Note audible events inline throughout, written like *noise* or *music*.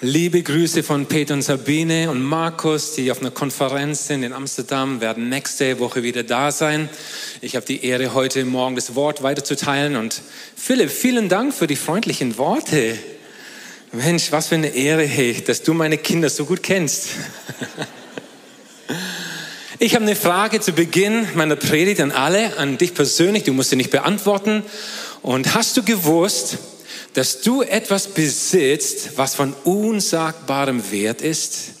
Liebe Grüße von Peter und Sabine und Markus, die auf einer Konferenz sind in Amsterdam, werden nächste Woche wieder da sein. Ich habe die Ehre, heute Morgen das Wort weiterzuteilen. Und Philipp, vielen Dank für die freundlichen Worte. Mensch, was für eine Ehre, hey, dass du meine Kinder so gut kennst. *laughs* Ich habe eine Frage zu Beginn meiner Predigt an alle, an dich persönlich. Du musst sie nicht beantworten. Und hast du gewusst, dass du etwas besitzt, was von unsagbarem Wert ist,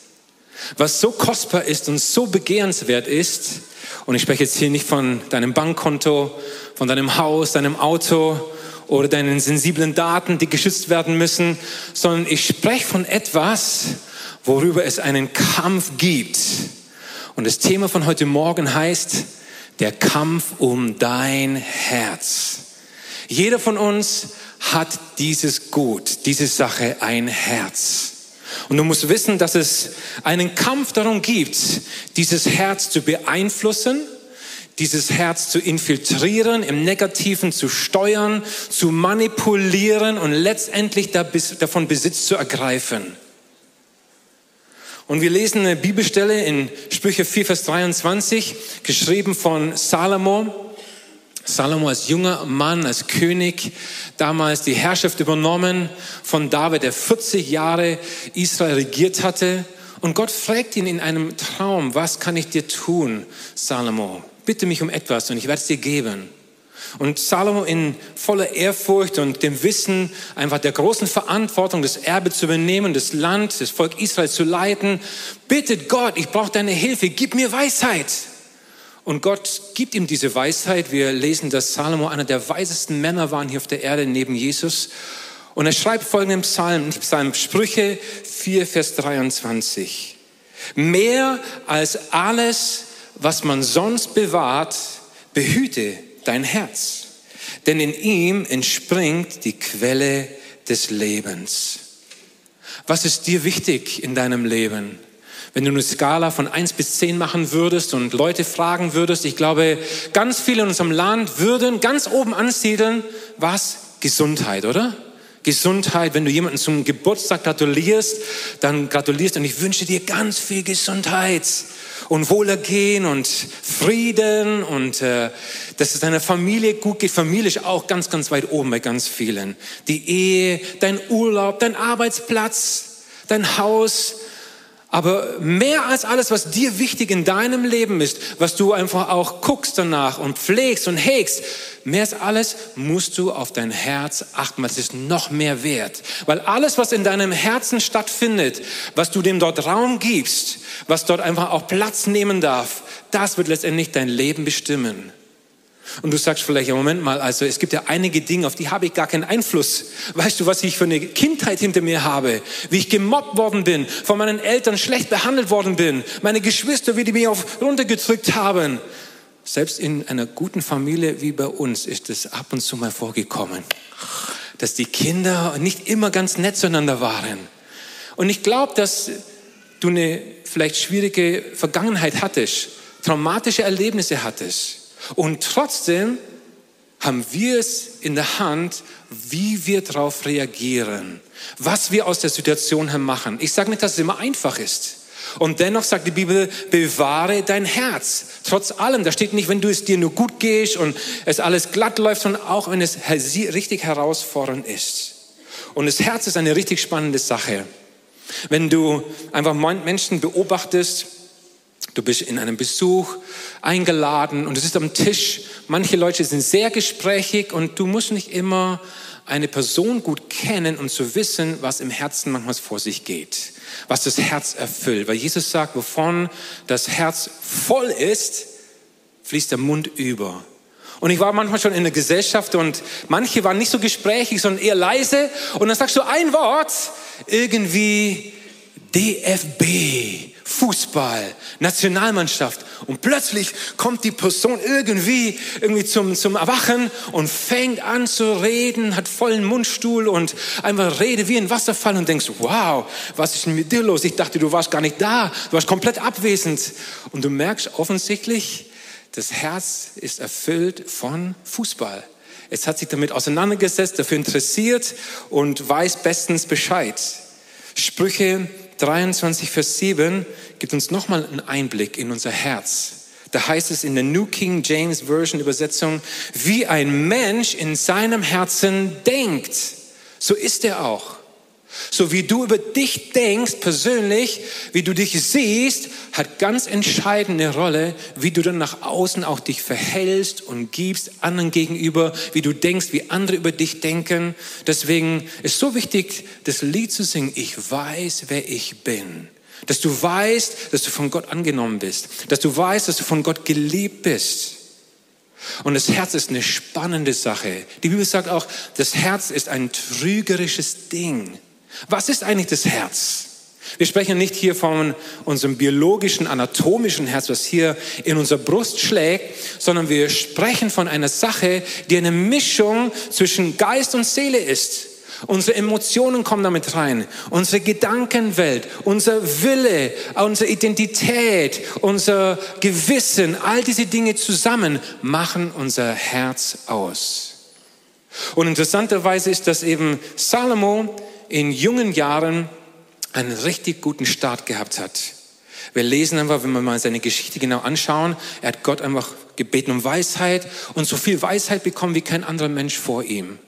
was so kostbar ist und so begehrenswert ist. Und ich spreche jetzt hier nicht von deinem Bankkonto, von deinem Haus, deinem Auto oder deinen sensiblen Daten, die geschützt werden müssen, sondern ich spreche von etwas, worüber es einen Kampf gibt. Und das Thema von heute Morgen heißt, der Kampf um dein Herz. Jeder von uns hat dieses Gut, diese Sache ein Herz. Und du musst wissen, dass es einen Kampf darum gibt, dieses Herz zu beeinflussen, dieses Herz zu infiltrieren, im Negativen zu steuern, zu manipulieren und letztendlich davon Besitz zu ergreifen. Und wir lesen eine Bibelstelle in Sprüche 4, Vers 23, geschrieben von Salomo. Salomo als junger Mann, als König, damals die Herrschaft übernommen von David, der 40 Jahre Israel regiert hatte. Und Gott fragt ihn in einem Traum, was kann ich dir tun, Salomo? Bitte mich um etwas und ich werde es dir geben. Und Salomo in voller Ehrfurcht und dem Wissen einfach der großen Verantwortung, das Erbe zu übernehmen, das Land, das Volk Israel zu leiten, bittet Gott, ich brauche deine Hilfe, gib mir Weisheit. Und Gott gibt ihm diese Weisheit. Wir lesen, dass Salomo einer der weisesten Männer war hier auf der Erde neben Jesus. Und er schreibt folgenden Psalm, Psalm Sprüche 4, Vers 23. Mehr als alles, was man sonst bewahrt, behüte dein Herz. Denn in ihm entspringt die Quelle des Lebens. Was ist dir wichtig in deinem Leben? Wenn du eine Skala von eins bis zehn machen würdest und Leute fragen würdest, ich glaube, ganz viele in unserem Land würden ganz oben ansiedeln, was? Gesundheit, oder? Gesundheit, wenn du jemanden zum Geburtstag gratulierst, dann gratulierst und ich wünsche dir ganz viel Gesundheit und Wohlergehen und Frieden und äh, dass es deiner Familie gut geht. Familie ist auch ganz, ganz weit oben bei ganz vielen. Die Ehe, dein Urlaub, dein Arbeitsplatz, dein Haus, aber mehr als alles, was dir wichtig in deinem Leben ist, was du einfach auch guckst danach und pflegst und hegst, mehr als alles musst du auf dein Herz achten, weil es ist noch mehr wert. Weil alles, was in deinem Herzen stattfindet, was du dem dort Raum gibst, was dort einfach auch Platz nehmen darf, das wird letztendlich dein Leben bestimmen. Und du sagst vielleicht, ja, Moment mal, also es gibt ja einige Dinge, auf die habe ich gar keinen Einfluss. Weißt du, was ich für eine Kindheit hinter mir habe? Wie ich gemobbt worden bin, von meinen Eltern schlecht behandelt worden bin, meine Geschwister, wie die mich auf runtergedrückt haben. Selbst in einer guten Familie wie bei uns ist es ab und zu mal vorgekommen, dass die Kinder nicht immer ganz nett zueinander waren. Und ich glaube, dass du eine vielleicht schwierige Vergangenheit hattest, traumatische Erlebnisse hattest. Und trotzdem haben wir es in der Hand, wie wir darauf reagieren, was wir aus der Situation her machen. Ich sage nicht, dass es immer einfach ist. Und dennoch sagt die Bibel, bewahre dein Herz. Trotz allem, da steht nicht, wenn du es dir nur gut gehst und es alles glatt läuft, sondern auch wenn es richtig herausfordernd ist. Und das Herz ist eine richtig spannende Sache. Wenn du einfach Menschen beobachtest, Du bist in einem Besuch eingeladen und es ist am Tisch. Manche Leute sind sehr gesprächig und du musst nicht immer eine Person gut kennen um zu wissen, was im Herzen manchmal vor sich geht, was das Herz erfüllt. Weil Jesus sagt, wovon das Herz voll ist, fließt der Mund über. Und ich war manchmal schon in der Gesellschaft und manche waren nicht so gesprächig, sondern eher leise. Und dann sagst du ein Wort, irgendwie DFB, Fußball, Nationalmannschaft. Und plötzlich kommt die Person irgendwie, irgendwie zum, zum Erwachen und fängt an zu reden, hat vollen Mundstuhl und einfach rede wie ein Wasserfall und denkst, wow, was ist denn mit dir los? Ich dachte, du warst gar nicht da, du warst komplett abwesend. Und du merkst offensichtlich, das Herz ist erfüllt von Fußball. Es hat sich damit auseinandergesetzt, dafür interessiert und weiß bestens Bescheid. Sprüche 23, Vers 7 gibt uns nochmal einen Einblick in unser Herz. Da heißt es in der New King James Version Übersetzung, wie ein Mensch in seinem Herzen denkt, so ist er auch. So wie du über dich denkst persönlich, wie du dich siehst, hat ganz entscheidende Rolle, wie du dann nach außen auch dich verhältst und gibst anderen gegenüber, wie du denkst, wie andere über dich denken. Deswegen ist so wichtig, das Lied zu singen. Ich weiß, wer ich bin. Dass du weißt, dass du von Gott angenommen bist. Dass du weißt, dass du von Gott geliebt bist. Und das Herz ist eine spannende Sache. Die Bibel sagt auch, das Herz ist ein trügerisches Ding. Was ist eigentlich das Herz? Wir sprechen nicht hier von unserem biologischen, anatomischen Herz, was hier in unserer Brust schlägt, sondern wir sprechen von einer Sache, die eine Mischung zwischen Geist und Seele ist. Unsere Emotionen kommen damit rein, unsere Gedankenwelt, unser Wille, unsere Identität, unser Gewissen, all diese Dinge zusammen machen unser Herz aus. Und interessanterweise ist das eben Salomo in jungen Jahren einen richtig guten Start gehabt hat. Wir lesen einfach, wenn wir mal seine Geschichte genau anschauen, er hat Gott einfach gebeten um Weisheit und so viel Weisheit bekommen wie kein anderer Mensch vor ihm.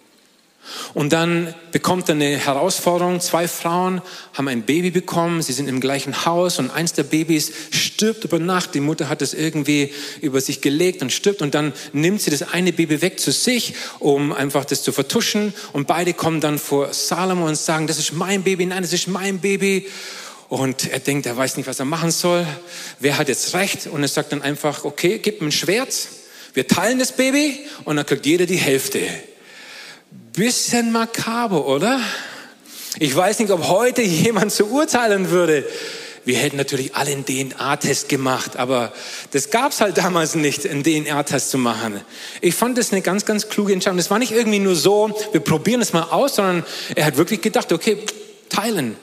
Und dann bekommt er eine Herausforderung. Zwei Frauen haben ein Baby bekommen. Sie sind im gleichen Haus und eins der Babys stirbt über Nacht. Die Mutter hat es irgendwie über sich gelegt und stirbt. Und dann nimmt sie das eine Baby weg zu sich, um einfach das zu vertuschen. Und beide kommen dann vor Salomo und sagen, das ist mein Baby. Nein, das ist mein Baby. Und er denkt, er weiß nicht, was er machen soll. Wer hat jetzt recht? Und er sagt dann einfach, okay, gib mir ein Schwert. Wir teilen das Baby und dann kriegt jeder die Hälfte. Bisschen makaber, oder? Ich weiß nicht, ob heute jemand so urteilen würde. Wir hätten natürlich alle einen DNA-Test gemacht, aber das gab es halt damals nicht, einen DNA-Test zu machen. Ich fand das eine ganz, ganz kluge Entscheidung. Das war nicht irgendwie nur so, wir probieren es mal aus, sondern er hat wirklich gedacht, okay, teilen.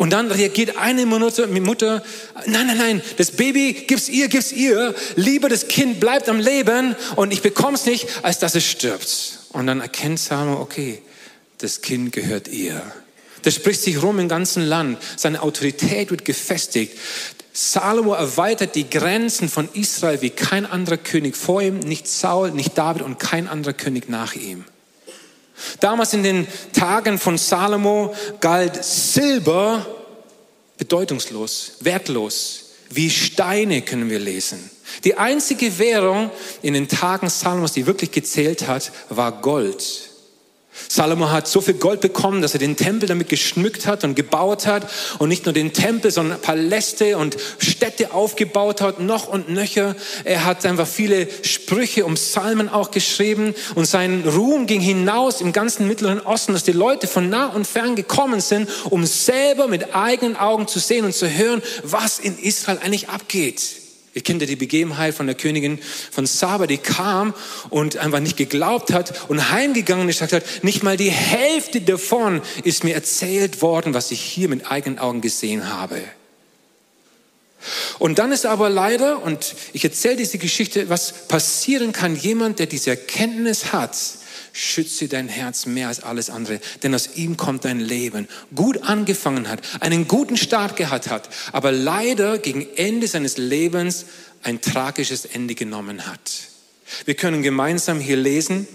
Und dann reagiert eine Mutter, Mutter, nein, nein, nein, das Baby gibt's ihr, gibt's ihr. Lieber das Kind bleibt am Leben und ich bekomm's nicht, als dass es stirbt. Und dann erkennt Salomo, okay, das Kind gehört ihr. Das spricht sich rum im ganzen Land. Seine Autorität wird gefestigt. Salomo erweitert die Grenzen von Israel wie kein anderer König vor ihm, nicht Saul, nicht David und kein anderer König nach ihm. Damals in den Tagen von Salomo galt Silber bedeutungslos, wertlos. Wie Steine können wir lesen. Die einzige Währung in den Tagen Salomos, die wirklich gezählt hat, war Gold. Salomo hat so viel Gold bekommen, dass er den Tempel damit geschmückt hat und gebaut hat und nicht nur den Tempel, sondern Paläste und Städte aufgebaut hat, noch und nöcher. Er hat einfach viele Sprüche um Psalmen auch geschrieben und sein Ruhm ging hinaus im ganzen Mittleren Osten, dass die Leute von nah und fern gekommen sind, um selber mit eigenen Augen zu sehen und zu hören, was in Israel eigentlich abgeht. Ihr kennt ja die Begebenheit von der Königin von Saba, die kam und einfach nicht geglaubt hat und heimgegangen und gesagt hat, nicht mal die Hälfte davon ist mir erzählt worden, was ich hier mit eigenen Augen gesehen habe. Und dann ist aber leider, und ich erzähle diese Geschichte, was passieren kann, jemand, der diese Erkenntnis hat, schütze dein Herz mehr als alles andere, denn aus ihm kommt dein Leben. Gut angefangen hat, einen guten Start gehabt hat, aber leider gegen Ende seines Lebens ein tragisches Ende genommen hat. Wir können gemeinsam hier lesen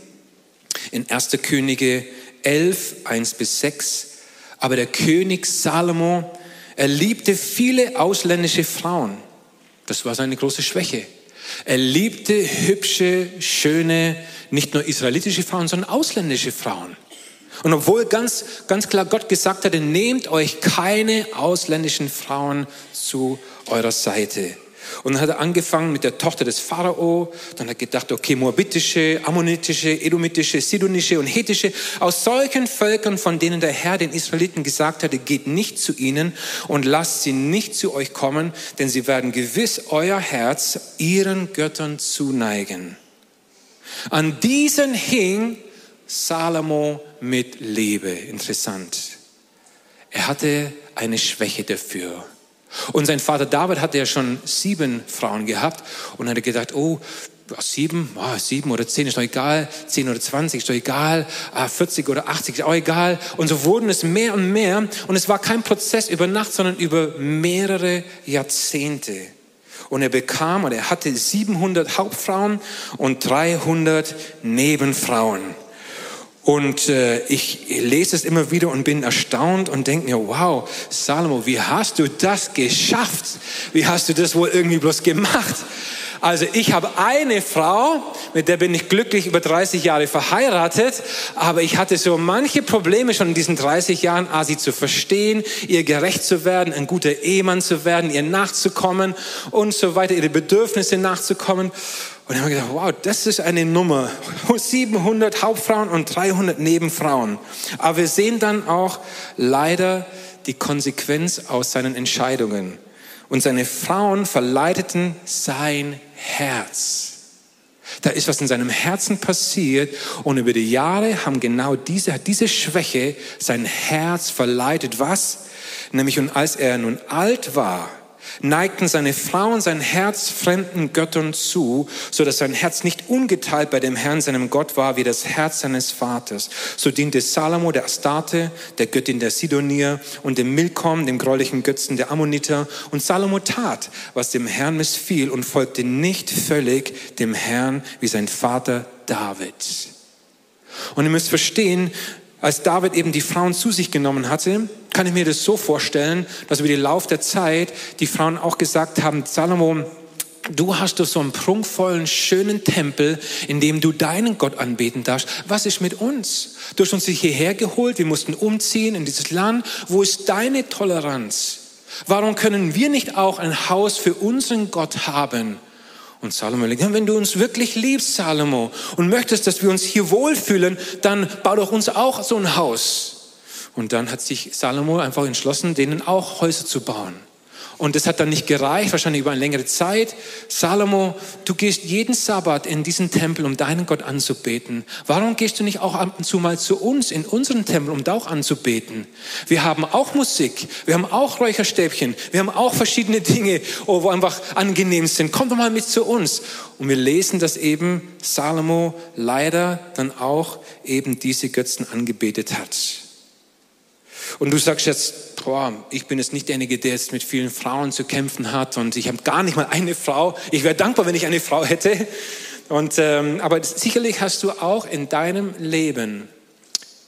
in 1. Könige 11, 1 bis 6. Aber der König Salomo, er liebte viele ausländische Frauen. Das war seine große Schwäche. Er liebte hübsche, schöne, nicht nur israelitische Frauen, sondern ausländische Frauen. Und obwohl ganz, ganz klar Gott gesagt hatte, nehmt euch keine ausländischen Frauen zu eurer Seite. Und dann hat er angefangen mit der Tochter des Pharao. Dann hat er gedacht, okay, moabitische, ammonitische, edomitische, sidonische und hethische, aus solchen Völkern, von denen der Herr den Israeliten gesagt hatte, geht nicht zu ihnen und lasst sie nicht zu euch kommen, denn sie werden gewiss euer Herz ihren Göttern zuneigen. An diesen hing Salomo mit Liebe. Interessant. Er hatte eine Schwäche dafür. Und sein Vater David hatte ja schon sieben Frauen gehabt und hatte gedacht, oh, sieben, oh, sieben oder zehn ist doch egal, zehn oder zwanzig ist doch egal, ah, 40 oder 80 ist auch egal. Und so wurden es mehr und mehr. Und es war kein Prozess über Nacht, sondern über mehrere Jahrzehnte. Und er bekam, oder er hatte 700 Hauptfrauen und 300 Nebenfrauen. Und äh, ich lese es immer wieder und bin erstaunt und denke mir, wow, Salomo, wie hast du das geschafft? Wie hast du das wohl irgendwie bloß gemacht? Also ich habe eine Frau, mit der bin ich glücklich über 30 Jahre verheiratet, aber ich hatte so manche Probleme schon in diesen 30 Jahren, A, sie zu verstehen, ihr gerecht zu werden, ein guter Ehemann zu werden, ihr nachzukommen und so weiter, ihre Bedürfnisse nachzukommen. Und dann haben wir gedacht, wow, das ist eine Nummer. *laughs* 700 Hauptfrauen und 300 Nebenfrauen. Aber wir sehen dann auch leider die Konsequenz aus seinen Entscheidungen. Und seine Frauen verleiteten sein Herz. Da ist was in seinem Herzen passiert und über die Jahre haben genau diese, hat diese Schwäche sein Herz verleitet. Was? Nämlich, und als er nun alt war, neigten seine Frauen sein Herz fremden Göttern zu, so dass sein Herz nicht ungeteilt bei dem Herrn, seinem Gott war, wie das Herz seines Vaters. So diente Salomo der Astarte, der Göttin der Sidonier und dem Milkom, dem gräulichen Götzen der Ammoniter. Und Salomo tat, was dem Herrn missfiel und folgte nicht völlig dem Herrn wie sein Vater David. Und ihr müsst verstehen, als David eben die Frauen zu sich genommen hatte, kann ich mir das so vorstellen, dass über den Lauf der Zeit die Frauen auch gesagt haben, Salomo, Du hast doch so einen prunkvollen, schönen Tempel, in dem du deinen Gott anbeten darfst. Was ist mit uns? Du hast uns hierher geholt, wir mussten umziehen in dieses Land. Wo ist deine Toleranz? Warum können wir nicht auch ein Haus für unseren Gott haben? Und Salomo legt, wenn du uns wirklich liebst, Salomo, und möchtest, dass wir uns hier wohlfühlen, dann bau doch uns auch so ein Haus. Und dann hat sich Salomo einfach entschlossen, denen auch Häuser zu bauen. Und das hat dann nicht gereicht, wahrscheinlich über eine längere Zeit. Salomo, du gehst jeden Sabbat in diesen Tempel, um deinen Gott anzubeten. Warum gehst du nicht auch ab und zu mal zu uns in unseren Tempel, um da auch anzubeten? Wir haben auch Musik, wir haben auch Räucherstäbchen, wir haben auch verschiedene Dinge, oh, wo einfach angenehm sind. Komm doch mal mit zu uns. Und wir lesen, dass eben Salomo leider dann auch eben diese Götzen angebetet hat. Und du sagst jetzt, boah, ich bin jetzt nicht derjenige, der jetzt mit vielen Frauen zu kämpfen hat und ich habe gar nicht mal eine Frau. Ich wäre dankbar, wenn ich eine Frau hätte. Und, ähm, aber sicherlich hast du auch in deinem Leben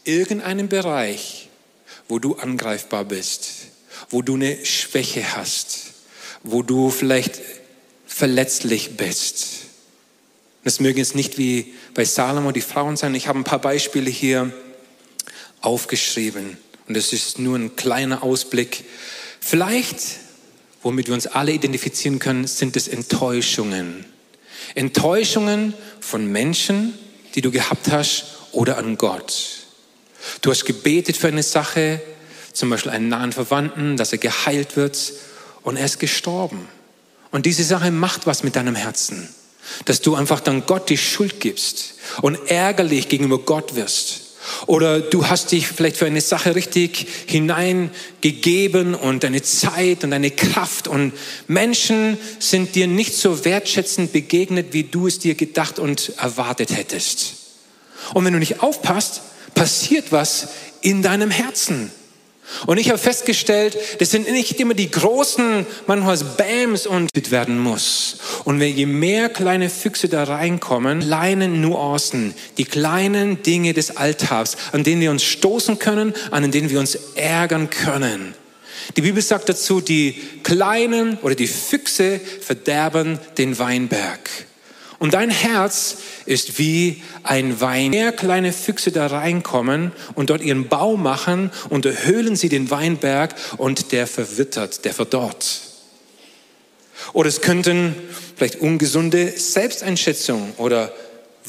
irgendeinen Bereich, wo du angreifbar bist, wo du eine Schwäche hast, wo du vielleicht verletzlich bist. Das mögen jetzt nicht wie bei Salomo die Frauen sein. Ich habe ein paar Beispiele hier aufgeschrieben. Und das ist nur ein kleiner Ausblick. Vielleicht, womit wir uns alle identifizieren können, sind es Enttäuschungen. Enttäuschungen von Menschen, die du gehabt hast oder an Gott. Du hast gebetet für eine Sache, zum Beispiel einen nahen Verwandten, dass er geheilt wird und er ist gestorben. Und diese Sache macht was mit deinem Herzen, dass du einfach dann Gott die Schuld gibst und ärgerlich gegenüber Gott wirst. Oder du hast dich vielleicht für eine Sache richtig hineingegeben und deine Zeit und deine Kraft und Menschen sind dir nicht so wertschätzend begegnet, wie du es dir gedacht und erwartet hättest. Und wenn du nicht aufpasst, passiert was in deinem Herzen. Und ich habe festgestellt, das sind nicht immer die großen, manchmal Bams und werden muss. Und je mehr kleine Füchse da reinkommen, kleine Nuancen, die kleinen Dinge des Alltags, an denen wir uns stoßen können, an denen wir uns ärgern können. Die Bibel sagt dazu, die kleinen oder die Füchse verderben den Weinberg. Und dein Herz ist wie ein Wein. Mehr kleine Füchse da reinkommen und dort ihren Bau machen und erhöhlen sie den Weinberg und der verwittert, der verdorrt. Oder es könnten vielleicht ungesunde Selbsteinschätzung oder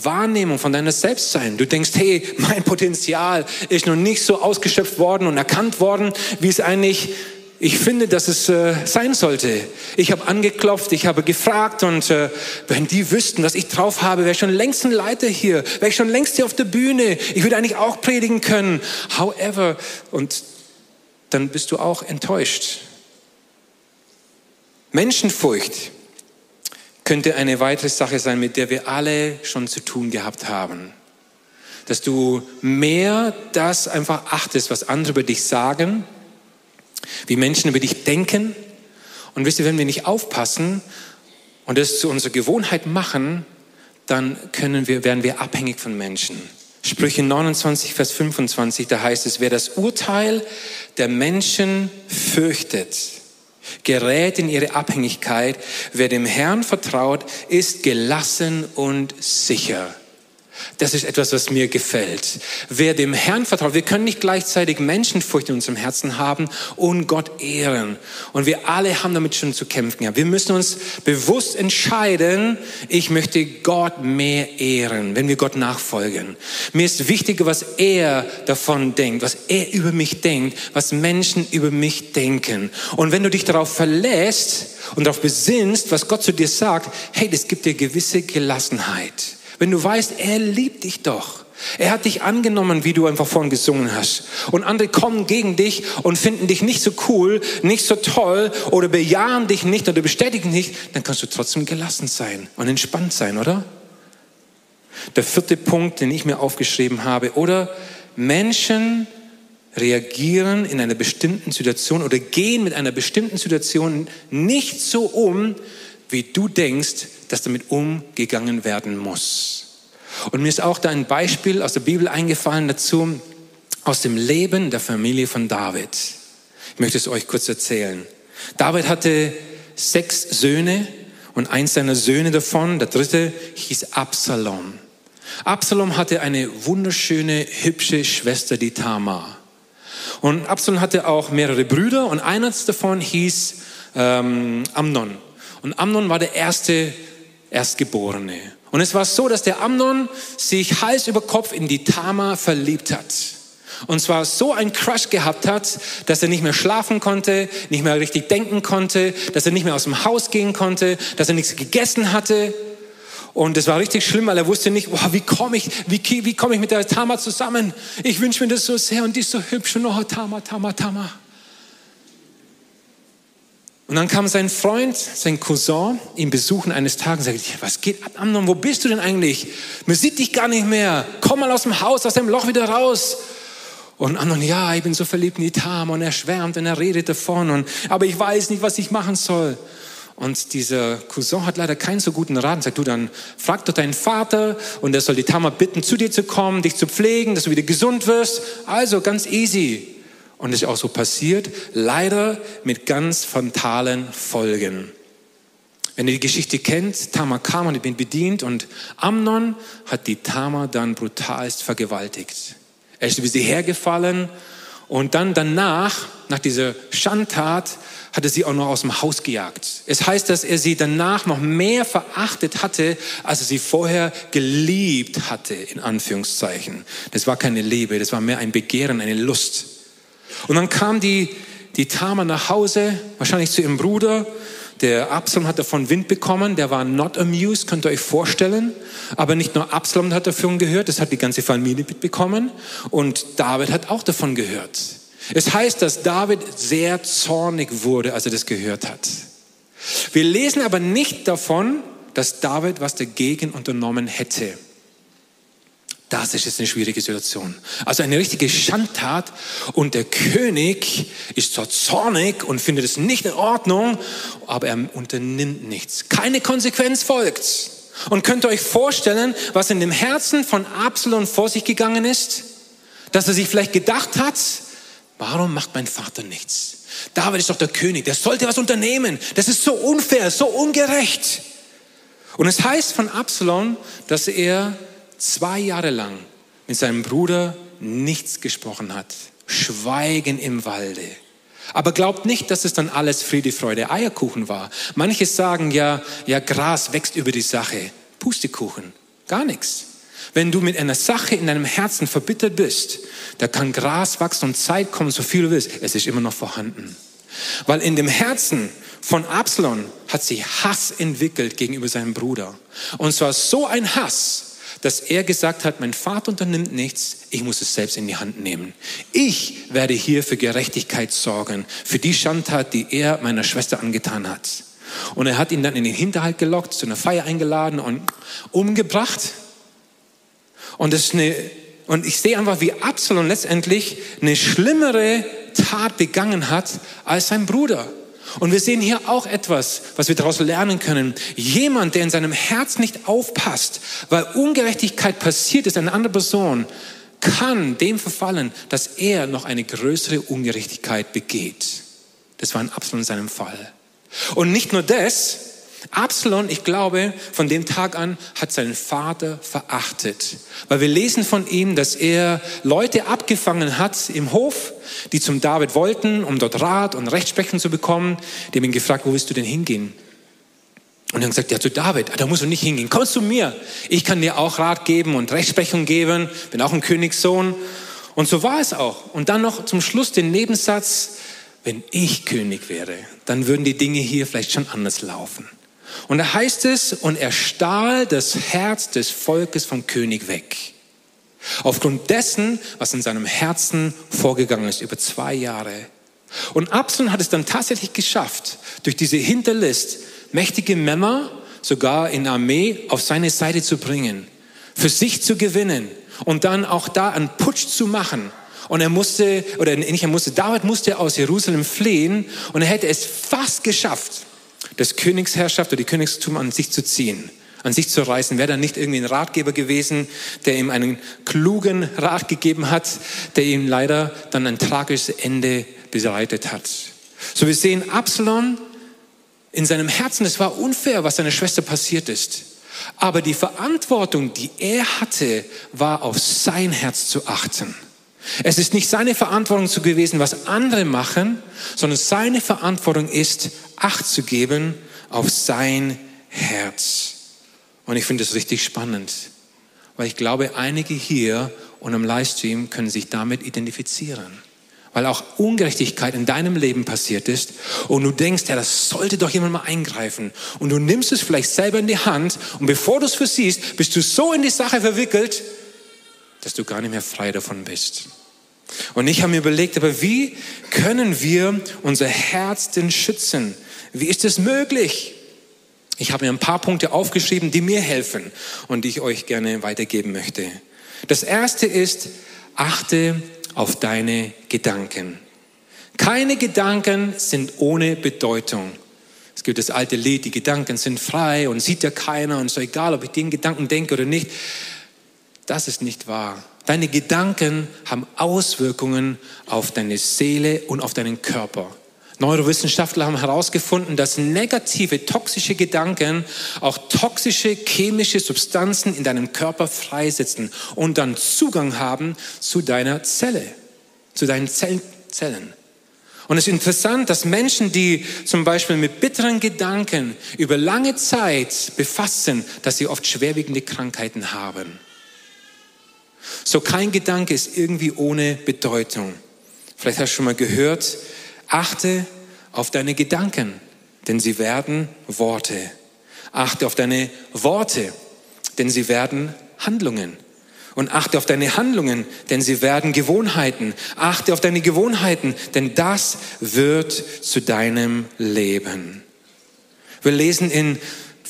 Wahrnehmung von deiner Selbst sein. Du denkst, hey, mein Potenzial ist noch nicht so ausgeschöpft worden und erkannt worden, wie es eigentlich ich finde, dass es äh, sein sollte. Ich habe angeklopft, ich habe gefragt und äh, wenn die wüssten, was ich drauf habe, wäre schon längst ein Leiter hier, wäre ich schon längst hier auf der Bühne. Ich würde eigentlich auch predigen können. However, und dann bist du auch enttäuscht. Menschenfurcht könnte eine weitere Sache sein, mit der wir alle schon zu tun gehabt haben. Dass du mehr das einfach achtest, was andere über dich sagen, wie Menschen über dich denken. Und wisst ihr, wenn wir nicht aufpassen und das zu unserer Gewohnheit machen, dann können wir, werden wir abhängig von Menschen. Sprüche 29, Vers 25, da heißt es, wer das Urteil der Menschen fürchtet, gerät in ihre Abhängigkeit. Wer dem Herrn vertraut, ist gelassen und sicher. Das ist etwas, was mir gefällt. Wer dem Herrn vertraut, wir können nicht gleichzeitig Menschenfurcht in unserem Herzen haben und Gott ehren. Und wir alle haben damit schon zu kämpfen. Ja, wir müssen uns bewusst entscheiden, ich möchte Gott mehr ehren, wenn wir Gott nachfolgen. Mir ist wichtiger, was er davon denkt, was er über mich denkt, was Menschen über mich denken. Und wenn du dich darauf verlässt und darauf besinnst, was Gott zu dir sagt, hey, das gibt dir gewisse Gelassenheit. Wenn du weißt, er liebt dich doch. Er hat dich angenommen, wie du einfach vorhin gesungen hast. Und andere kommen gegen dich und finden dich nicht so cool, nicht so toll oder bejahen dich nicht oder bestätigen dich, dann kannst du trotzdem gelassen sein und entspannt sein, oder? Der vierte Punkt, den ich mir aufgeschrieben habe, oder Menschen reagieren in einer bestimmten Situation oder gehen mit einer bestimmten Situation nicht so um, wie du denkst, dass damit umgegangen werden muss. Und mir ist auch da ein Beispiel aus der Bibel eingefallen dazu, aus dem Leben der Familie von David. Ich möchte es euch kurz erzählen. David hatte sechs Söhne und eins seiner Söhne davon, der dritte, hieß Absalom. Absalom hatte eine wunderschöne, hübsche Schwester, die Tamar. Und Absalom hatte auch mehrere Brüder und einer davon hieß ähm, Amnon. Und Amnon war der erste Erstgeborene. Und es war so, dass der Amnon sich Hals über Kopf in die Tama verliebt hat. Und zwar so ein Crush gehabt hat, dass er nicht mehr schlafen konnte, nicht mehr richtig denken konnte, dass er nicht mehr aus dem Haus gehen konnte, dass er nichts gegessen hatte. Und es war richtig schlimm, weil er wusste nicht, boah, wie komme ich, wie, wie komme ich mit der Tama zusammen? Ich wünsche mir das so sehr und die ist so hübsch und oh, Tama, Tama, Tama. Und dann kam sein Freund, sein Cousin, ihn besuchen eines Tages und sagte, was geht ab, Amnon, wo bist du denn eigentlich? Man sieht dich gar nicht mehr. Komm mal aus dem Haus, aus dem Loch wieder raus. Und Amnon, ja, ich bin so verliebt in die Tam und er schwärmt und er redet davon und, aber ich weiß nicht, was ich machen soll. Und dieser Cousin hat leider keinen so guten Rat und sagt, du dann frag doch deinen Vater und er soll die Tama bitten, zu dir zu kommen, dich zu pflegen, dass du wieder gesund wirst. Also ganz easy. Und es ist auch so passiert, leider mit ganz fatalen Folgen. Wenn ihr die Geschichte kennt, Tamar kam und ich bin bedient und Amnon hat die Tamar dann brutalst vergewaltigt. Er ist über sie hergefallen und dann danach, nach dieser Schandtat, hat er sie auch noch aus dem Haus gejagt. Es heißt, dass er sie danach noch mehr verachtet hatte, als er sie vorher geliebt hatte, in Anführungszeichen. Das war keine Liebe, das war mehr ein Begehren, eine Lust. Und dann kam die, die Tama nach Hause, wahrscheinlich zu ihrem Bruder. Der Absalom hat davon Wind bekommen, der war not amused, könnt ihr euch vorstellen. Aber nicht nur Absalom hat davon gehört, das hat die ganze Familie mitbekommen. Und David hat auch davon gehört. Es heißt, dass David sehr zornig wurde, als er das gehört hat. Wir lesen aber nicht davon, dass David was dagegen unternommen hätte. Das ist jetzt eine schwierige Situation. Also eine richtige Schandtat und der König ist zwar zornig und findet es nicht in Ordnung, aber er unternimmt nichts. Keine Konsequenz folgt. Und könnt ihr euch vorstellen, was in dem Herzen von Absalom vor sich gegangen ist? Dass er sich vielleicht gedacht hat, warum macht mein Vater nichts? David ist doch der König, der sollte was unternehmen. Das ist so unfair, so ungerecht. Und es heißt von Absalom, dass er zwei Jahre lang mit seinem Bruder nichts gesprochen hat. Schweigen im Walde. Aber glaubt nicht, dass es dann alles Friede, Freude, Eierkuchen war. Manche sagen ja, ja, Gras wächst über die Sache. Pustekuchen. Gar nichts. Wenn du mit einer Sache in deinem Herzen verbittert bist, da kann Gras wachsen und Zeit kommen, so viel du willst. Es ist immer noch vorhanden. Weil in dem Herzen von Absalom hat sich Hass entwickelt gegenüber seinem Bruder. Und zwar so ein Hass, dass er gesagt hat, mein Vater unternimmt nichts, ich muss es selbst in die Hand nehmen. Ich werde hier für Gerechtigkeit sorgen, für die Schandtat, die er meiner Schwester angetan hat. Und er hat ihn dann in den Hinterhalt gelockt, zu einer Feier eingeladen und umgebracht. Und, das eine, und ich sehe einfach, wie Absalom letztendlich eine schlimmere Tat begangen hat als sein Bruder. Und wir sehen hier auch etwas, was wir daraus lernen können. Jemand, der in seinem Herz nicht aufpasst, weil Ungerechtigkeit passiert ist, eine andere Person, kann dem verfallen, dass er noch eine größere Ungerechtigkeit begeht. Das war in Absalom in seinem Fall. Und nicht nur das, Absalom, ich glaube, von dem Tag an hat seinen Vater verachtet. Weil wir lesen von ihm, dass er Leute abgefangen hat im Hof, die zum David wollten, um dort Rat und Rechtsprechung zu bekommen. Die haben ihn gefragt, wo willst du denn hingehen? Und er hat gesagt, ja, zu David, ah, da musst du nicht hingehen. Komm zu mir. Ich kann dir auch Rat geben und Rechtsprechung geben. Bin auch ein Königssohn. Und so war es auch. Und dann noch zum Schluss den Nebensatz, wenn ich König wäre, dann würden die Dinge hier vielleicht schon anders laufen. Und da heißt es, und er stahl das Herz des Volkes vom König weg. Aufgrund dessen, was in seinem Herzen vorgegangen ist, über zwei Jahre. Und Absalom hat es dann tatsächlich geschafft, durch diese Hinterlist mächtige Männer, sogar in Armee, auf seine Seite zu bringen, für sich zu gewinnen und dann auch da einen Putsch zu machen. Und er musste, oder nicht er musste, David musste aus Jerusalem fliehen und er hätte es fast geschafft, das Königsherrschaft oder die Königstum an sich zu ziehen, an sich zu reißen. Wäre dann nicht irgendwie ein Ratgeber gewesen, der ihm einen klugen Rat gegeben hat, der ihm leider dann ein tragisches Ende bereitet hat. So wir sehen Absalom in seinem Herzen, es war unfair, was seiner Schwester passiert ist. Aber die Verantwortung, die er hatte, war auf sein Herz zu achten. Es ist nicht seine Verantwortung zu gewesen, was andere machen, sondern seine Verantwortung ist, Acht zu geben auf sein Herz. Und ich finde es richtig spannend, weil ich glaube, einige hier und im Livestream können sich damit identifizieren. Weil auch Ungerechtigkeit in deinem Leben passiert ist und du denkst, ja, das sollte doch jemand mal eingreifen. Und du nimmst es vielleicht selber in die Hand und bevor du es versiehst, bist du so in die Sache verwickelt, dass du gar nicht mehr frei davon bist. Und ich habe mir überlegt, aber wie können wir unser Herz denn schützen? Wie ist es möglich? Ich habe mir ein paar Punkte aufgeschrieben, die mir helfen und die ich euch gerne weitergeben möchte. Das erste ist, achte auf deine Gedanken. Keine Gedanken sind ohne Bedeutung. Es gibt das alte Lied, die Gedanken sind frei und sieht ja keiner und ist egal, ob ich den Gedanken denke oder nicht. Das ist nicht wahr. Deine Gedanken haben Auswirkungen auf deine Seele und auf deinen Körper. Neurowissenschaftler haben herausgefunden, dass negative, toxische Gedanken auch toxische chemische Substanzen in deinem Körper freisetzen und dann Zugang haben zu deiner Zelle, zu deinen Zellen. Und es ist interessant, dass Menschen, die zum Beispiel mit bitteren Gedanken über lange Zeit befasst sind, dass sie oft schwerwiegende Krankheiten haben. So kein Gedanke ist irgendwie ohne Bedeutung. Vielleicht hast du schon mal gehört, achte auf deine Gedanken, denn sie werden Worte. Achte auf deine Worte, denn sie werden Handlungen. Und achte auf deine Handlungen, denn sie werden Gewohnheiten. Achte auf deine Gewohnheiten, denn das wird zu deinem Leben. Wir lesen in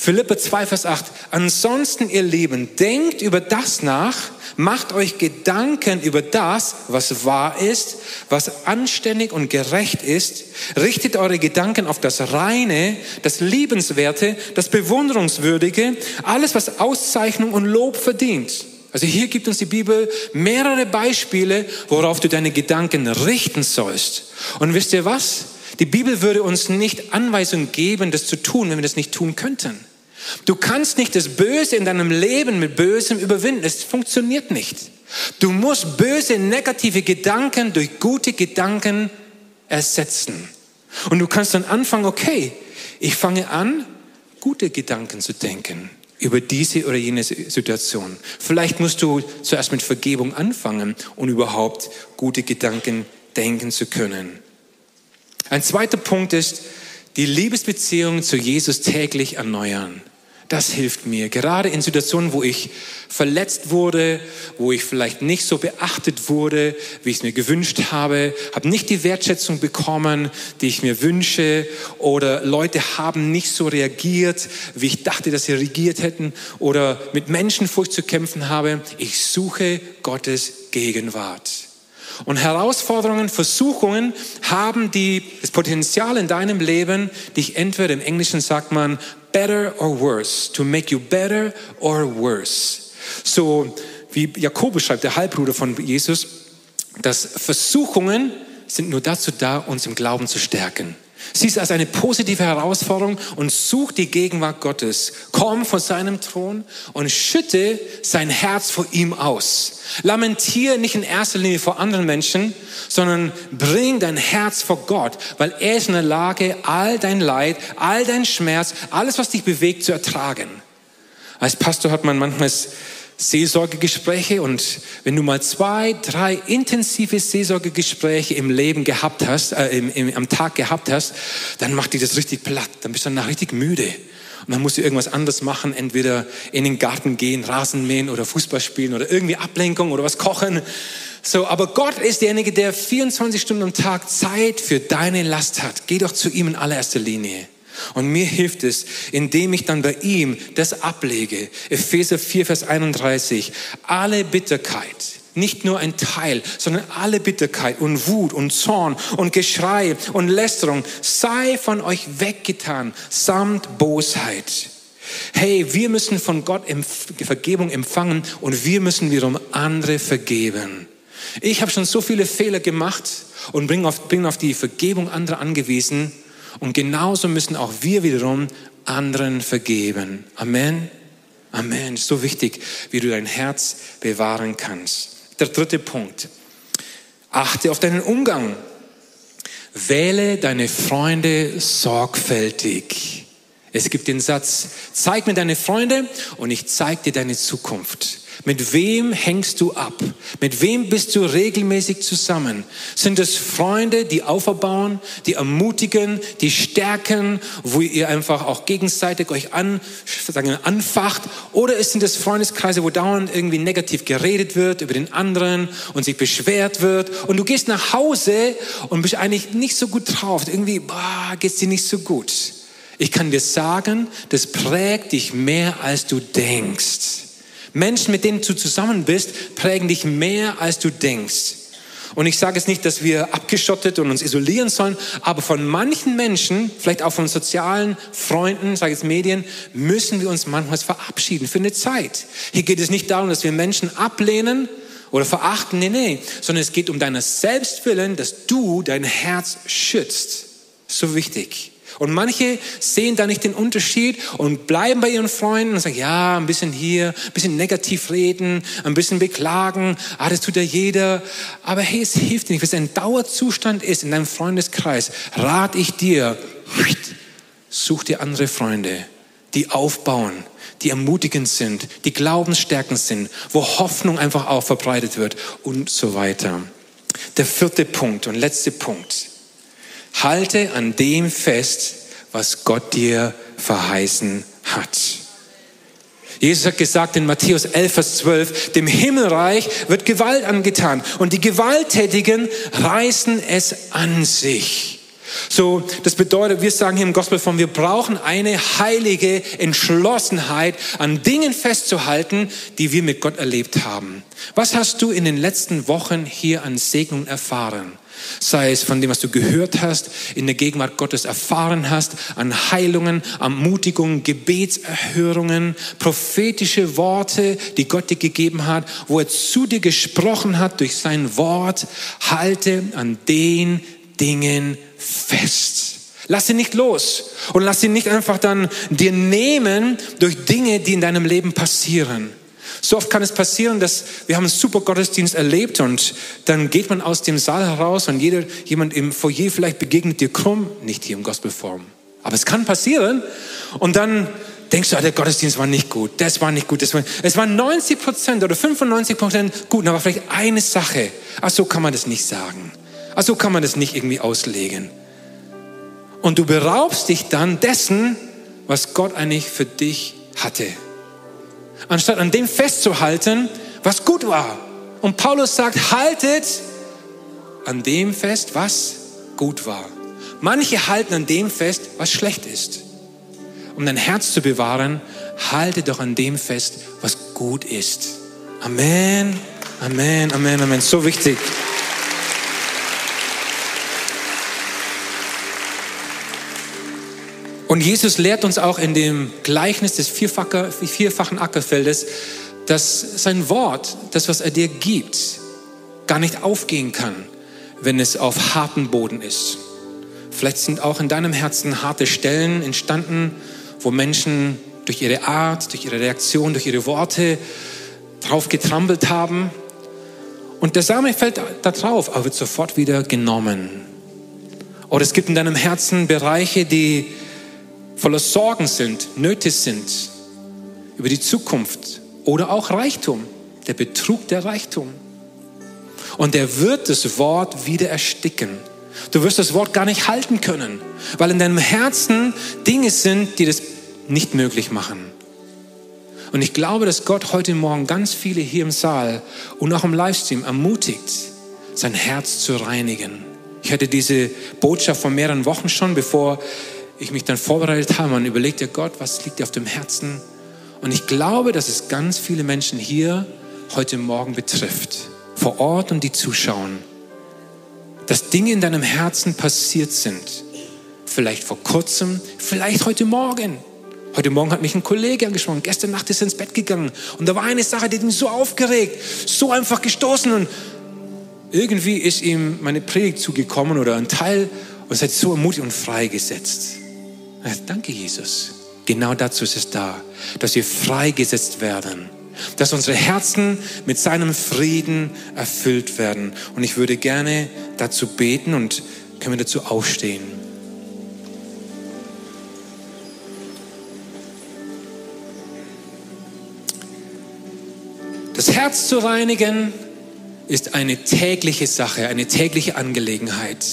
Philippe 2, Vers 8. Ansonsten, ihr Lieben, denkt über das nach, macht euch Gedanken über das, was wahr ist, was anständig und gerecht ist. Richtet eure Gedanken auf das Reine, das Liebenswerte, das Bewunderungswürdige, alles, was Auszeichnung und Lob verdient. Also hier gibt uns die Bibel mehrere Beispiele, worauf du deine Gedanken richten sollst. Und wisst ihr was? Die Bibel würde uns nicht Anweisungen geben, das zu tun, wenn wir das nicht tun könnten. Du kannst nicht das Böse in deinem Leben mit Bösem überwinden. Es funktioniert nicht. Du musst böse, negative Gedanken durch gute Gedanken ersetzen. Und du kannst dann anfangen, okay, ich fange an, gute Gedanken zu denken über diese oder jene Situation. Vielleicht musst du zuerst mit Vergebung anfangen, um überhaupt gute Gedanken denken zu können. Ein zweiter Punkt ist, die Liebesbeziehung zu Jesus täglich erneuern. Das hilft mir. Gerade in Situationen, wo ich verletzt wurde, wo ich vielleicht nicht so beachtet wurde, wie ich es mir gewünscht habe, habe nicht die Wertschätzung bekommen, die ich mir wünsche, oder Leute haben nicht so reagiert, wie ich dachte, dass sie reagiert hätten, oder mit Menschenfurcht zu kämpfen habe. Ich suche Gottes Gegenwart. Und Herausforderungen, Versuchungen haben die, das Potenzial in deinem Leben, dich entweder im Englischen sagt man better or worse, to make you better or worse. So wie Jakobus schreibt, der Halbbruder von Jesus, dass Versuchungen sind nur dazu da, uns im Glauben zu stärken. Sieh es als eine positive Herausforderung und such die Gegenwart Gottes. Komm vor seinem Thron und schütte sein Herz vor ihm aus. Lamentiere nicht in erster Linie vor anderen Menschen, sondern bring dein Herz vor Gott, weil er ist in der Lage, all dein Leid, all dein Schmerz, alles, was dich bewegt, zu ertragen. Als Pastor hat man manchmal Seelsorgegespräche und wenn du mal zwei, drei intensive Seelsorgegespräche im Leben gehabt hast, äh, im, im, am Tag gehabt hast, dann macht dich das richtig platt, dann bist du danach richtig müde. Und dann musst du irgendwas anderes machen, entweder in den Garten gehen, Rasen mähen oder Fußball spielen oder irgendwie Ablenkung oder was kochen. So, aber Gott ist derjenige, der 24 Stunden am Tag Zeit für deine Last hat. Geh doch zu ihm in allererster Linie. Und mir hilft es, indem ich dann bei ihm das ablege. Epheser 4, Vers 31. Alle Bitterkeit, nicht nur ein Teil, sondern alle Bitterkeit und Wut und Zorn und Geschrei und Lästerung sei von euch weggetan, samt Bosheit. Hey, wir müssen von Gott Vergebung empfangen und wir müssen wiederum andere vergeben. Ich habe schon so viele Fehler gemacht und bin auf, bin auf die Vergebung anderer angewiesen. Und genauso müssen auch wir wiederum anderen vergeben. Amen. Amen. So wichtig, wie du dein Herz bewahren kannst. Der dritte Punkt. Achte auf deinen Umgang. Wähle deine Freunde sorgfältig. Es gibt den Satz, zeig mir deine Freunde und ich zeig dir deine Zukunft. Mit wem hängst du ab? Mit wem bist du regelmäßig zusammen? Sind es Freunde, die auferbauen, die ermutigen, die stärken, wo ihr einfach auch gegenseitig euch an, sagen, anfacht? Oder sind es Freundeskreise, wo dauernd irgendwie negativ geredet wird über den anderen und sich beschwert wird? Und du gehst nach Hause und bist eigentlich nicht so gut drauf. Irgendwie, boah, geht's dir nicht so gut. Ich kann dir sagen, das prägt dich mehr, als du denkst. Menschen, mit denen du zusammen bist, prägen dich mehr, als du denkst. Und ich sage es nicht, dass wir abgeschottet und uns isolieren sollen, aber von manchen Menschen, vielleicht auch von sozialen Freunden, sage ich jetzt Medien, müssen wir uns manchmal verabschieden für eine Zeit. Hier geht es nicht darum, dass wir Menschen ablehnen oder verachten, nee, nee, sondern es geht um deinen Selbstwillen, dass du dein Herz schützt. So wichtig. Und manche sehen da nicht den Unterschied und bleiben bei ihren Freunden und sagen, ja, ein bisschen hier, ein bisschen negativ reden, ein bisschen beklagen, ah, das tut ja jeder. Aber hey, es hilft nicht. Wenn es ein Dauerzustand ist in deinem Freundeskreis, rate ich dir, such dir andere Freunde, die aufbauen, die ermutigend sind, die glaubensstärkend sind, wo Hoffnung einfach auch verbreitet wird und so weiter. Der vierte Punkt und letzte Punkt Halte an dem fest, was Gott dir verheißen hat. Jesus hat gesagt in Matthäus 11, Vers 12, dem Himmelreich wird Gewalt angetan und die Gewalttätigen reißen es an sich. So, das bedeutet, wir sagen hier im Gospelform, wir brauchen eine heilige Entschlossenheit, an Dingen festzuhalten, die wir mit Gott erlebt haben. Was hast du in den letzten Wochen hier an Segnung erfahren? Sei es von dem, was du gehört hast, in der Gegenwart Gottes erfahren hast, an Heilungen, Ermutigungen, Gebetserhörungen, prophetische Worte, die Gott dir gegeben hat, wo er zu dir gesprochen hat durch sein Wort. Halte an den Dingen fest. Lass sie nicht los und lass sie nicht einfach dann dir nehmen durch Dinge, die in deinem Leben passieren. So oft kann es passieren, dass wir haben einen super Gottesdienst erlebt und dann geht man aus dem Saal heraus und jeder, jemand im Foyer vielleicht begegnet dir krumm, nicht hier im Gospelform. Aber es kann passieren und dann denkst du, ah, der Gottesdienst war nicht gut, das war nicht gut, das war, es waren 90 Prozent oder 95 Prozent gut, aber vielleicht eine Sache. Ach so kann man das nicht sagen. Ach so kann man das nicht irgendwie auslegen. Und du beraubst dich dann dessen, was Gott eigentlich für dich hatte. Anstatt an dem festzuhalten, was gut war. Und Paulus sagt, haltet an dem fest, was gut war. Manche halten an dem fest, was schlecht ist. Um dein Herz zu bewahren, halte doch an dem fest, was gut ist. Amen, Amen, Amen, Amen. So wichtig. Und Jesus lehrt uns auch in dem Gleichnis des vierfachen Ackerfeldes, dass sein Wort, das, was er dir gibt, gar nicht aufgehen kann, wenn es auf harten Boden ist. Vielleicht sind auch in deinem Herzen harte Stellen entstanden, wo Menschen durch ihre Art, durch ihre Reaktion, durch ihre Worte drauf getrampelt haben. Und der Same fällt da drauf, aber wird sofort wieder genommen. Oder es gibt in deinem Herzen Bereiche, die voller Sorgen sind, Nöte sind, über die Zukunft oder auch Reichtum, der Betrug der Reichtum. Und er wird das Wort wieder ersticken. Du wirst das Wort gar nicht halten können, weil in deinem Herzen Dinge sind, die das nicht möglich machen. Und ich glaube, dass Gott heute Morgen ganz viele hier im Saal und auch im Livestream ermutigt, sein Herz zu reinigen. Ich hatte diese Botschaft vor mehreren Wochen schon, bevor ich mich dann vorbereitet habe, man überlegt ja Gott, was liegt dir auf dem Herzen? Und ich glaube, dass es ganz viele Menschen hier heute Morgen betrifft, vor Ort und die zuschauen, dass Dinge in deinem Herzen passiert sind. Vielleicht vor kurzem, vielleicht heute Morgen. Heute Morgen hat mich ein Kollege angesprochen. Gestern Nacht ist er ins Bett gegangen. Und da war eine Sache, die hat ihn so aufgeregt, so einfach gestoßen. Und irgendwie ist ihm meine Predigt zugekommen oder ein Teil und es hat so ermutigt und freigesetzt. Danke, Jesus. Genau dazu ist es da, dass wir freigesetzt werden, dass unsere Herzen mit seinem Frieden erfüllt werden. Und ich würde gerne dazu beten und können wir dazu aufstehen. Das Herz zu reinigen ist eine tägliche Sache, eine tägliche Angelegenheit.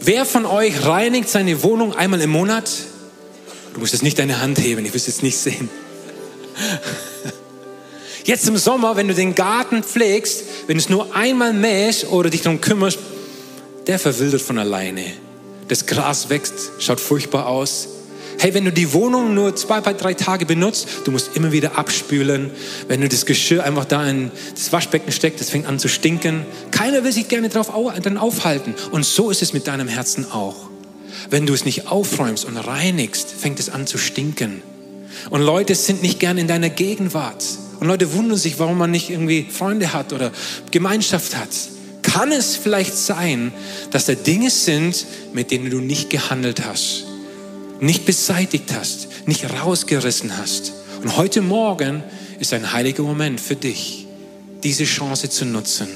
Wer von euch reinigt seine Wohnung einmal im Monat? Du musst jetzt nicht deine Hand heben, ich will es jetzt nicht sehen. *laughs* Jetzt im Sommer, wenn du den Garten pflegst, wenn du es nur einmal mähst oder dich darum kümmerst, der verwildert von alleine. Das Gras wächst, schaut furchtbar aus. Hey, wenn du die Wohnung nur zwei, drei Tage benutzt, du musst immer wieder abspülen. Wenn du das Geschirr einfach da in das Waschbecken steckst, das fängt an zu stinken. Keiner will sich gerne drauf dann aufhalten. Und so ist es mit deinem Herzen auch. Wenn du es nicht aufräumst und reinigst, fängt es an zu stinken. Und Leute sind nicht gern in deiner Gegenwart. Und Leute wundern sich, warum man nicht irgendwie Freunde hat oder Gemeinschaft hat. Kann es vielleicht sein, dass da Dinge sind, mit denen du nicht gehandelt hast? Nicht beseitigt hast, nicht rausgerissen hast. Und heute Morgen ist ein heiliger Moment für dich, diese Chance zu nutzen.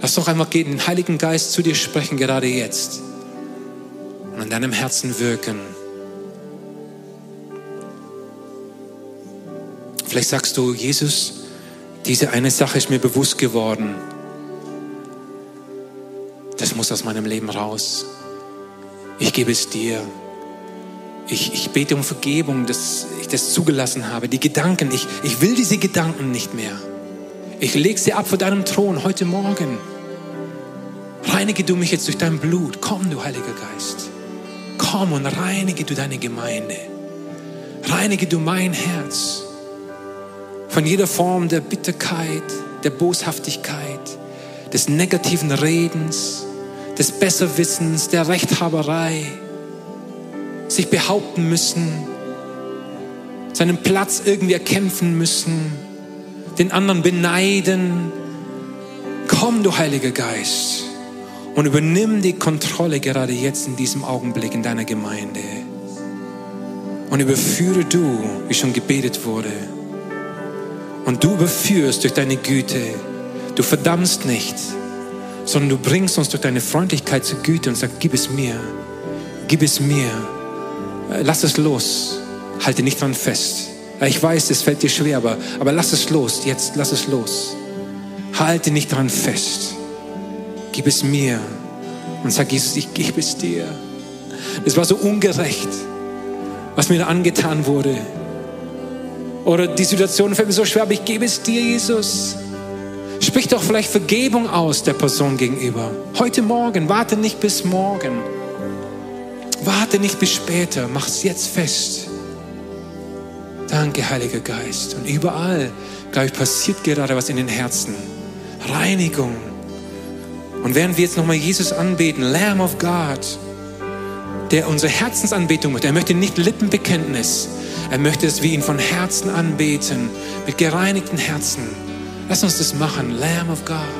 Lass doch einmal den Heiligen Geist zu dir sprechen, gerade jetzt. Und an deinem Herzen wirken. Vielleicht sagst du, Jesus, diese eine Sache ist mir bewusst geworden. Das muss aus meinem Leben raus. Ich gebe es dir. Ich, ich bete um Vergebung, dass ich das zugelassen habe. Die Gedanken, ich, ich will diese Gedanken nicht mehr. Ich lege sie ab vor deinem Thron heute Morgen. Reinige du mich jetzt durch dein Blut. Komm, du Heiliger Geist. Komm und reinige du deine Gemeinde. Reinige du mein Herz von jeder Form der Bitterkeit, der Boshaftigkeit, des negativen Redens, des Besserwissens, der Rechthaberei, sich behaupten müssen, seinen Platz irgendwie erkämpfen müssen, den anderen beneiden. Komm, du Heiliger Geist, und übernimm die Kontrolle gerade jetzt in diesem Augenblick in deiner Gemeinde. Und überführe du, wie schon gebetet wurde. Und du überführst durch deine Güte. Du verdammst nicht, sondern du bringst uns durch deine Freundlichkeit zur Güte und sagst, gib es mir, gib es mir, äh, lass es los, halte nicht dran fest. Äh, ich weiß, es fällt dir schwer, aber, aber lass es los, jetzt lass es los. Halte nicht dran fest, gib es mir und sag, Jesus, ich gebe es dir. Es war so ungerecht, was mir angetan wurde. Oder die Situation fällt mir so schwer, aber ich gebe es dir, Jesus. Sprich doch vielleicht Vergebung aus der Person gegenüber. Heute Morgen, warte nicht bis morgen. Warte nicht bis später, mach es jetzt fest. Danke, Heiliger Geist. Und überall, glaube ich, passiert gerade was in den Herzen. Reinigung. Und während wir jetzt nochmal Jesus anbeten, Lamb of God, der unsere Herzensanbetung möchte, er möchte nicht Lippenbekenntnis, er möchte, dass wir ihn von Herzen anbeten, mit gereinigten Herzen. Lass uns das machen, Lamb of God.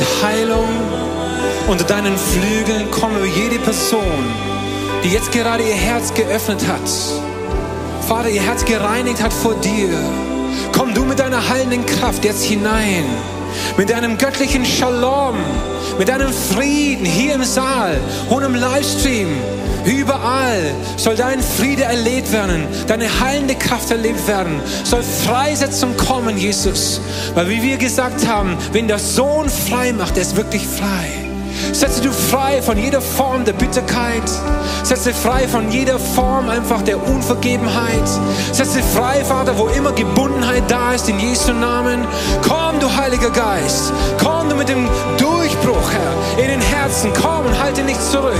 Mit Heilung unter deinen Flügeln. Komm über jede Person, die jetzt gerade ihr Herz geöffnet hat. Vater, ihr Herz gereinigt hat vor dir. Komm du mit deiner heilenden Kraft jetzt hinein. Mit deinem göttlichen Shalom, mit deinem Frieden hier im Saal und im Livestream. Überall soll dein Friede erlebt werden, deine heilende Kraft erlebt werden, soll Freisetzung kommen, Jesus. Weil wie wir gesagt haben, wenn der Sohn frei macht, der ist wirklich frei. Setze du frei von jeder Form der Bitterkeit. Setze frei von jeder Form einfach der Unvergebenheit. Setze frei, Vater, wo immer Gebundenheit da ist, in Jesu Namen. Komm, du Heiliger Geist. Komm du mit dem Durchbruch, Herr, in den Herzen. Komm und halte nicht zurück.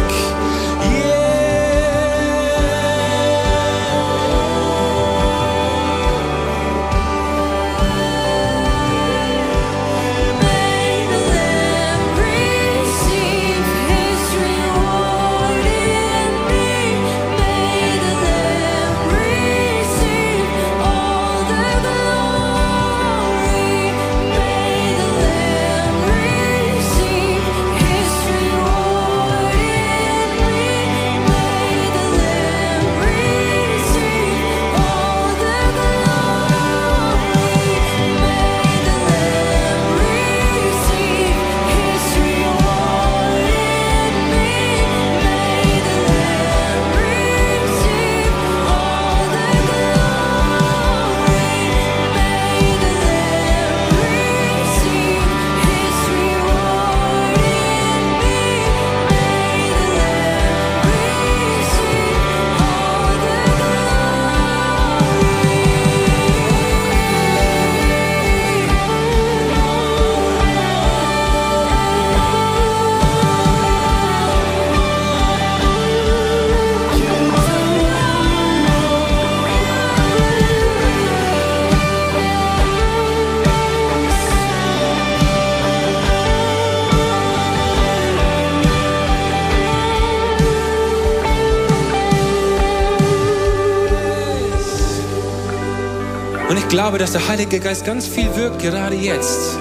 Glaube, dass der Heilige Geist ganz viel wirkt, gerade jetzt.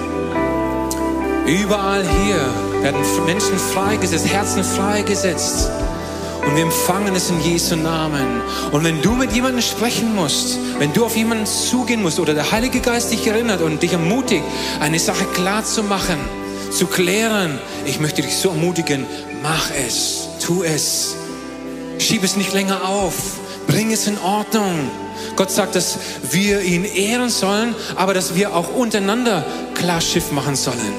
Überall hier werden Menschen freigesetzt, Herzen freigesetzt. Und wir empfangen es in Jesu Namen. Und wenn du mit jemandem sprechen musst, wenn du auf jemanden zugehen musst oder der Heilige Geist dich erinnert und dich ermutigt, eine Sache klar zu machen, zu klären, ich möchte dich so ermutigen, mach es, tu es. Schieb es nicht länger auf, bring es in Ordnung. Gott sagt, dass wir ihn ehren sollen, aber dass wir auch untereinander klar Schiff machen sollen.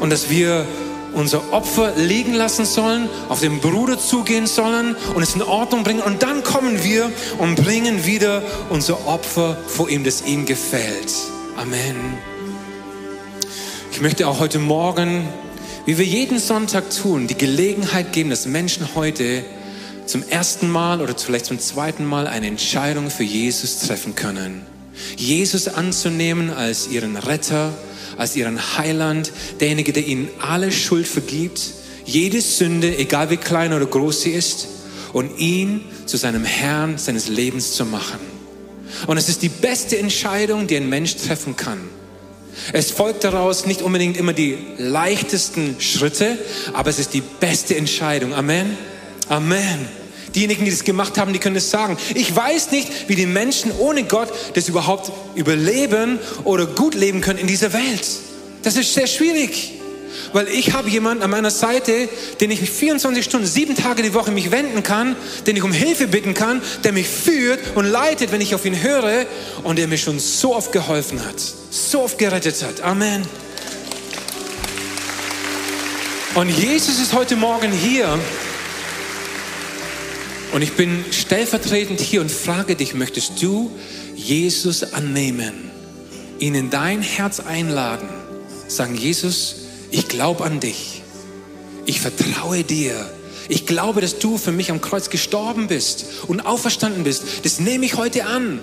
Und dass wir unser Opfer liegen lassen sollen, auf den Bruder zugehen sollen und es in Ordnung bringen. Und dann kommen wir und bringen wieder unser Opfer vor ihm, das ihm gefällt. Amen. Ich möchte auch heute Morgen, wie wir jeden Sonntag tun, die Gelegenheit geben, dass Menschen heute zum ersten Mal oder vielleicht zum zweiten Mal eine Entscheidung für Jesus treffen können. Jesus anzunehmen als ihren Retter, als ihren Heiland, derjenige, der ihnen alle Schuld vergibt, jede Sünde, egal wie klein oder groß sie ist, und ihn zu seinem Herrn seines Lebens zu machen. Und es ist die beste Entscheidung, die ein Mensch treffen kann. Es folgt daraus nicht unbedingt immer die leichtesten Schritte, aber es ist die beste Entscheidung. Amen. Amen. Diejenigen, die das gemacht haben, die können es sagen. Ich weiß nicht, wie die Menschen ohne Gott das überhaupt überleben oder gut leben können in dieser Welt. Das ist sehr schwierig. Weil ich habe jemanden an meiner Seite, den ich mich 24 Stunden, sieben Tage die Woche mich wenden kann, den ich um Hilfe bitten kann, der mich führt und leitet, wenn ich auf ihn höre und der mir schon so oft geholfen hat, so oft gerettet hat. Amen. Und Jesus ist heute Morgen hier und ich bin stellvertretend hier und frage dich, möchtest du Jesus annehmen, ihn in dein Herz einladen, sagen, Jesus, ich glaube an dich, ich vertraue dir, ich glaube, dass du für mich am Kreuz gestorben bist und auferstanden bist, das nehme ich heute an.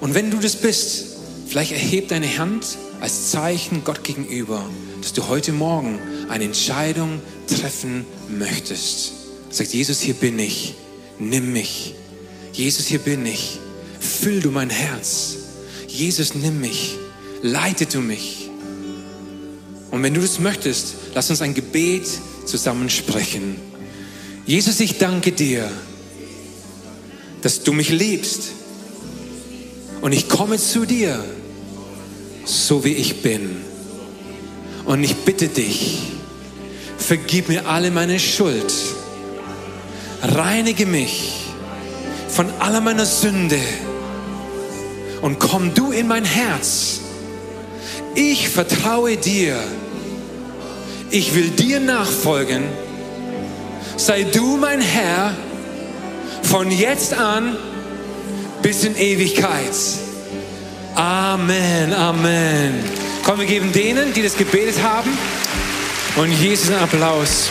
Und wenn du das bist, vielleicht erheb deine Hand als Zeichen Gott gegenüber, dass du heute Morgen eine Entscheidung treffen möchtest. Sagt Jesus, hier bin ich nimm mich. Jesus, hier bin ich. Füll du mein Herz. Jesus, nimm mich. Leite du mich. Und wenn du das möchtest, lass uns ein Gebet zusammen sprechen. Jesus, ich danke dir, dass du mich liebst. Und ich komme zu dir, so wie ich bin. Und ich bitte dich, vergib mir alle meine Schuld reinige mich von aller meiner Sünde und komm du in mein Herz. Ich vertraue dir. Ich will dir nachfolgen. Sei du mein Herr von jetzt an bis in Ewigkeit. Amen, Amen. Komm, wir geben denen, die das gebetet haben und Jesus einen Applaus.